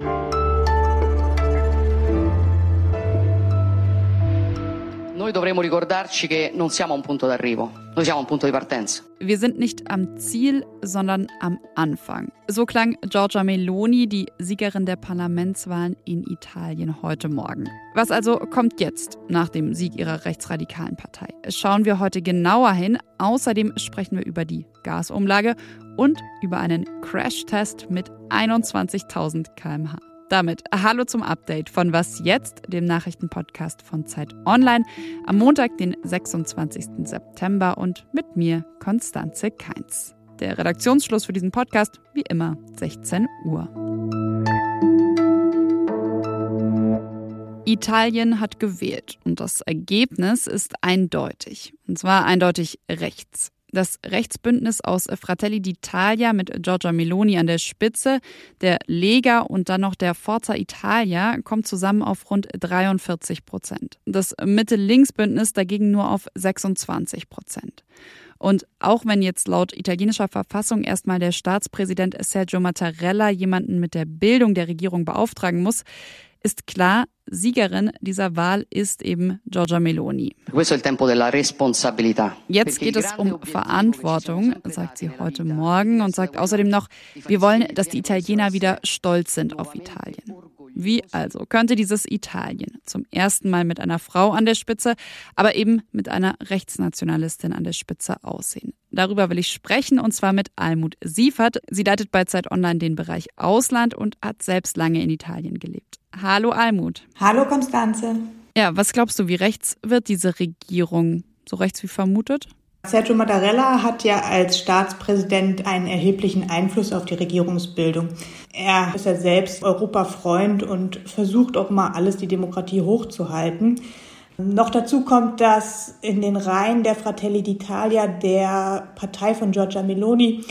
Thank you Noi dovremmo ricordarci che non siamo a un punto d'arrivo, noi siamo a un punto di partenza. Wir sind nicht am Ziel, sondern am Anfang. So klang Giorgia Meloni, die Siegerin der Parlamentswahlen in Italien heute Morgen. Was also kommt jetzt nach dem Sieg ihrer rechtsradikalen Partei? Schauen wir heute genauer hin. Außerdem sprechen wir über die Gasumlage und über einen Crashtest mit 21.000 km/h. Damit hallo zum Update von Was jetzt, dem Nachrichtenpodcast von Zeit Online, am Montag, den 26. September und mit mir, Konstanze Keins. Der Redaktionsschluss für diesen Podcast, wie immer, 16 Uhr. Italien hat gewählt und das Ergebnis ist eindeutig. Und zwar eindeutig rechts. Das Rechtsbündnis aus Fratelli d'Italia mit Giorgia Meloni an der Spitze, der Lega und dann noch der Forza Italia kommt zusammen auf rund 43 Prozent. Das Mitte-Links-Bündnis dagegen nur auf 26 Prozent. Und auch wenn jetzt laut italienischer Verfassung erstmal der Staatspräsident Sergio Mattarella jemanden mit der Bildung der Regierung beauftragen muss, ist klar, Siegerin dieser Wahl ist eben Giorgia Meloni. Jetzt geht es um Verantwortung, sagt sie heute Morgen und sagt außerdem noch, wir wollen, dass die Italiener wieder stolz sind auf Italien. Wie also könnte dieses Italien zum ersten Mal mit einer Frau an der Spitze, aber eben mit einer Rechtsnationalistin an der Spitze aussehen? Darüber will ich sprechen und zwar mit Almut Siefert. Sie leitet bei Zeit Online den Bereich Ausland und hat selbst lange in Italien gelebt. Hallo Almut. Hallo Konstanze. Ja, was glaubst du, wie rechts wird diese Regierung? So rechts wie vermutet? Sergio Mattarella hat ja als Staatspräsident einen erheblichen Einfluss auf die Regierungsbildung. Er ist ja selbst Europafreund und versucht auch mal alles, die Demokratie hochzuhalten. Noch dazu kommt, dass in den Reihen der Fratelli d'Italia, der Partei von Giorgia Meloni,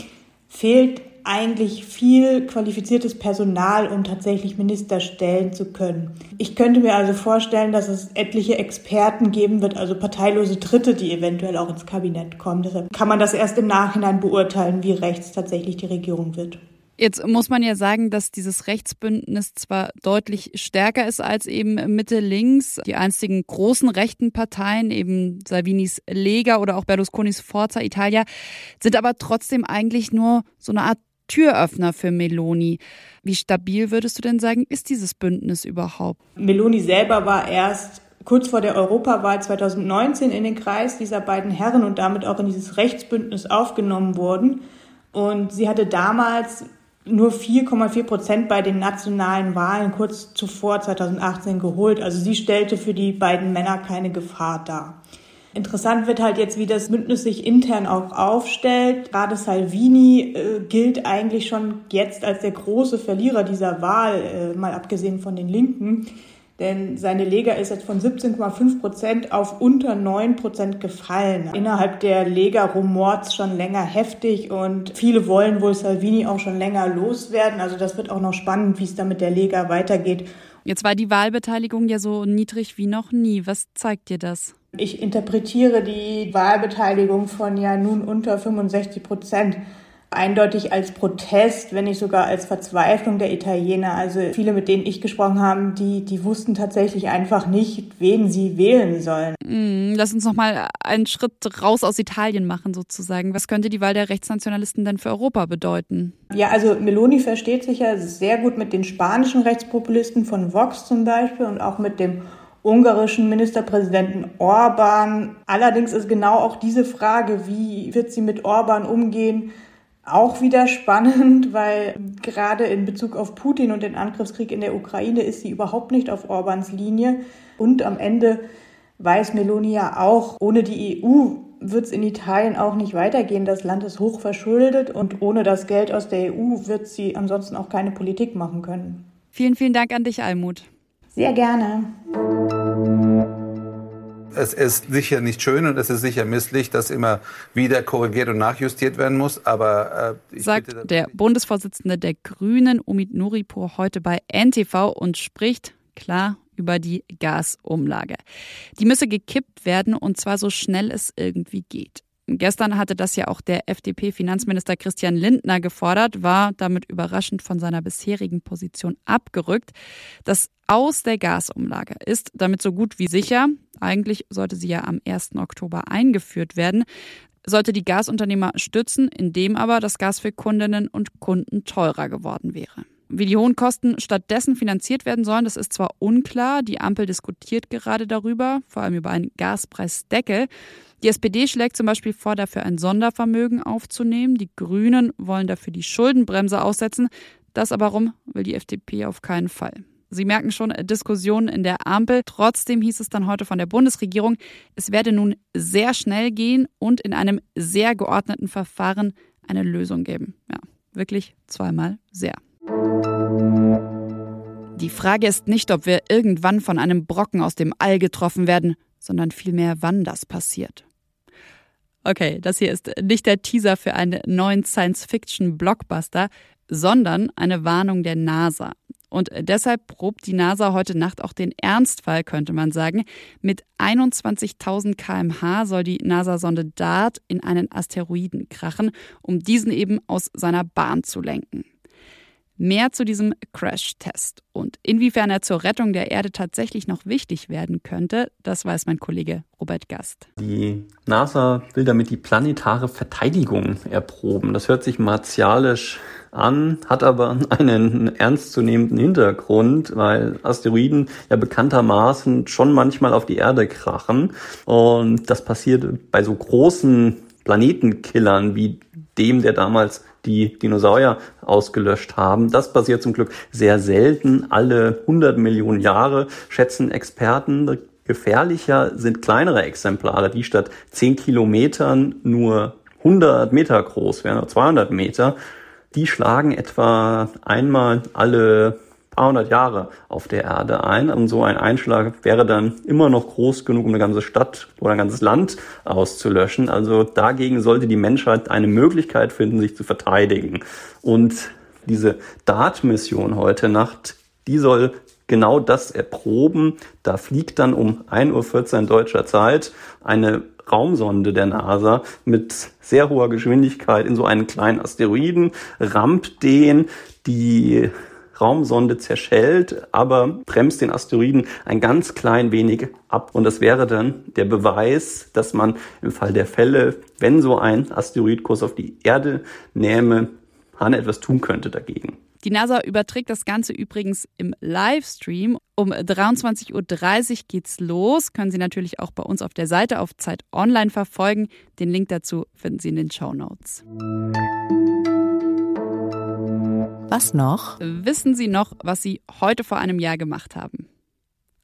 fehlt eigentlich viel qualifiziertes Personal, um tatsächlich Minister stellen zu können. Ich könnte mir also vorstellen, dass es etliche Experten geben wird, also parteilose Dritte, die eventuell auch ins Kabinett kommen. Deshalb kann man das erst im Nachhinein beurteilen, wie rechts tatsächlich die Regierung wird. Jetzt muss man ja sagen, dass dieses Rechtsbündnis zwar deutlich stärker ist als eben Mitte-Links. Die einzigen großen rechten Parteien, eben Salvinis Lega oder auch Berlusconis Forza Italia, sind aber trotzdem eigentlich nur so eine Art Türöffner für Meloni. Wie stabil würdest du denn sagen, ist dieses Bündnis überhaupt? Meloni selber war erst kurz vor der Europawahl 2019 in den Kreis dieser beiden Herren und damit auch in dieses Rechtsbündnis aufgenommen worden. Und sie hatte damals nur 4,4 Prozent bei den nationalen Wahlen kurz zuvor 2018 geholt. Also sie stellte für die beiden Männer keine Gefahr dar. Interessant wird halt jetzt, wie das Bündnis sich intern auch aufstellt. Gerade Salvini äh, gilt eigentlich schon jetzt als der große Verlierer dieser Wahl, äh, mal abgesehen von den Linken. Denn seine Lega ist jetzt von 17,5 Prozent auf unter 9 Prozent gefallen. Innerhalb der Lega rumort schon länger heftig und viele wollen wohl Salvini auch schon länger loswerden. Also das wird auch noch spannend, wie es da mit der Lega weitergeht. Jetzt war die Wahlbeteiligung ja so niedrig wie noch nie. Was zeigt dir das? Ich interpretiere die Wahlbeteiligung von ja nun unter 65 Prozent eindeutig als Protest, wenn nicht sogar als Verzweiflung der Italiener. Also viele, mit denen ich gesprochen habe, die, die wussten tatsächlich einfach nicht, wen sie wählen sollen. Mm, lass uns noch mal einen Schritt raus aus Italien machen sozusagen. Was könnte die Wahl der Rechtsnationalisten denn für Europa bedeuten? Ja, also Meloni versteht sich ja sehr gut mit den spanischen Rechtspopulisten von Vox zum Beispiel und auch mit dem ungarischen Ministerpräsidenten Orban. Allerdings ist genau auch diese Frage, wie wird sie mit Orban umgehen, auch wieder spannend, weil gerade in Bezug auf Putin und den Angriffskrieg in der Ukraine ist sie überhaupt nicht auf Orbans Linie. Und am Ende weiß Meloni ja auch, ohne die EU wird es in Italien auch nicht weitergehen. Das Land ist hoch verschuldet und ohne das Geld aus der EU wird sie ansonsten auch keine Politik machen können. Vielen, vielen Dank an dich, Almut. Sehr gerne. Es ist sicher nicht schön und es ist sicher misslich, dass immer wieder korrigiert und nachjustiert werden muss. Aber äh, sagt der Bundesvorsitzende der Grünen, Omid Nuripur, heute bei NTV und spricht klar über die Gasumlage. Die müsse gekippt werden und zwar so schnell es irgendwie geht. Gestern hatte das ja auch der FDP-Finanzminister Christian Lindner gefordert, war damit überraschend von seiner bisherigen Position abgerückt. Das Aus der Gasumlage ist damit so gut wie sicher. Eigentlich sollte sie ja am 1. Oktober eingeführt werden sollte die Gasunternehmer stützen, indem aber das Gas für Kundinnen und Kunden teurer geworden wäre. Wie die hohen Kosten stattdessen finanziert werden sollen, das ist zwar unklar. Die Ampel diskutiert gerade darüber, vor allem über einen Gaspreisdeckel. Die SPD schlägt zum Beispiel vor, dafür ein Sondervermögen aufzunehmen. Die Grünen wollen dafür die Schuldenbremse aussetzen. Das aber rum will die FDP auf keinen Fall. Sie merken schon Diskussionen in der Ampel. Trotzdem hieß es dann heute von der Bundesregierung, es werde nun sehr schnell gehen und in einem sehr geordneten Verfahren eine Lösung geben. Ja, wirklich zweimal sehr. Die Frage ist nicht, ob wir irgendwann von einem Brocken aus dem All getroffen werden, sondern vielmehr, wann das passiert. Okay, das hier ist nicht der Teaser für einen neuen Science-Fiction-Blockbuster, sondern eine Warnung der NASA. Und deshalb probt die NASA heute Nacht auch den Ernstfall, könnte man sagen. Mit 21.000 kmh soll die NASA-Sonde DART in einen Asteroiden krachen, um diesen eben aus seiner Bahn zu lenken. Mehr zu diesem Crash-Test und inwiefern er zur Rettung der Erde tatsächlich noch wichtig werden könnte, das weiß mein Kollege Robert Gast. Die NASA will damit die planetare Verteidigung erproben. Das hört sich martialisch an, hat aber einen ernstzunehmenden Hintergrund, weil Asteroiden ja bekanntermaßen schon manchmal auf die Erde krachen. Und das passiert bei so großen Planetenkillern wie dem, der damals die Dinosaurier ausgelöscht haben. Das passiert zum Glück sehr selten. Alle 100 Millionen Jahre schätzen Experten. Gefährlicher sind kleinere Exemplare, die statt 10 Kilometern nur 100 Meter groß wären, oder 200 Meter. Die schlagen etwa einmal alle paar hundert Jahre auf der Erde ein. Und so ein Einschlag wäre dann immer noch groß genug, um eine ganze Stadt oder ein ganzes Land auszulöschen. Also dagegen sollte die Menschheit eine Möglichkeit finden, sich zu verteidigen. Und diese DART-Mission heute Nacht, die soll genau das erproben. Da fliegt dann um 1.14 Uhr deutscher Zeit eine Raumsonde der NASA mit sehr hoher Geschwindigkeit in so einen kleinen Asteroiden, rammt den, die Raumsonde zerschellt, aber bremst den Asteroiden ein ganz klein wenig ab. Und das wäre dann der Beweis, dass man im Fall der Fälle, wenn so ein Asteroidkurs auf die Erde nähme, Hahn etwas tun könnte dagegen. Die NASA überträgt das Ganze übrigens im Livestream. Um 23.30 Uhr geht's los. Können Sie natürlich auch bei uns auf der Seite auf Zeit Online verfolgen. Den Link dazu finden Sie in den Show Notes. Was noch? Wissen Sie noch, was Sie heute vor einem Jahr gemacht haben?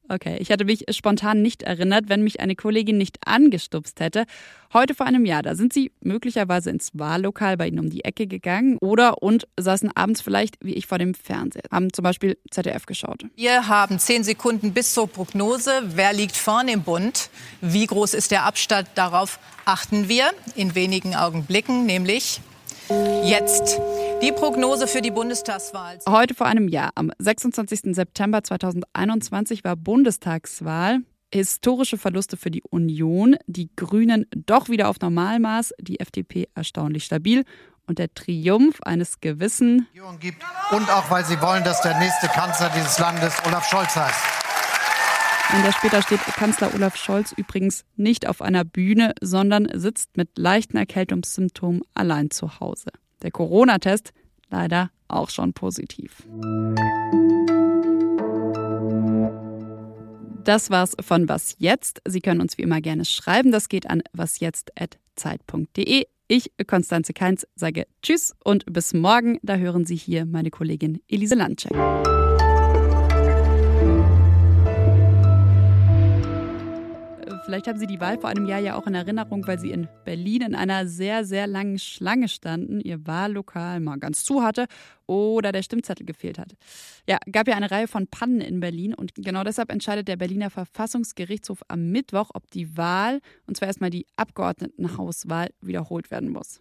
Okay, ich hatte mich spontan nicht erinnert, wenn mich eine Kollegin nicht angestupst hätte. Heute vor einem Jahr, da sind Sie möglicherweise ins Wahllokal bei Ihnen um die Ecke gegangen oder und saßen abends vielleicht wie ich vor dem Fernseher, haben zum Beispiel ZDF geschaut. Wir haben zehn Sekunden bis zur Prognose. Wer liegt vorne im Bund? Wie groß ist der Abstand? Darauf achten wir in wenigen Augenblicken, nämlich Jetzt die Prognose für die Bundestagswahl. Heute vor einem Jahr, am 26. September 2021, war Bundestagswahl. Historische Verluste für die Union, die Grünen doch wieder auf Normalmaß, die FDP erstaunlich stabil und der Triumph eines gewissen gibt und auch weil sie wollen, dass der nächste Kanzler dieses Landes Olaf Scholz heißt. Ein Jahr später steht Kanzler Olaf Scholz übrigens nicht auf einer Bühne, sondern sitzt mit leichten Erkältungssymptomen allein zu Hause. Der Corona-Test leider auch schon positiv. Das war's von Was jetzt. Sie können uns wie immer gerne schreiben. Das geht an wasjetzt.zeit.de. Ich, Konstanze Keins, sage Tschüss und bis morgen. Da hören Sie hier meine Kollegin Elise Landcheck. Vielleicht haben Sie die Wahl vor einem Jahr ja auch in Erinnerung, weil Sie in Berlin in einer sehr, sehr langen Schlange standen, Ihr Wahllokal mal ganz zu hatte oder der Stimmzettel gefehlt hat. Ja, gab ja eine Reihe von Pannen in Berlin und genau deshalb entscheidet der Berliner Verfassungsgerichtshof am Mittwoch, ob die Wahl, und zwar erstmal die Abgeordnetenhauswahl, wiederholt werden muss.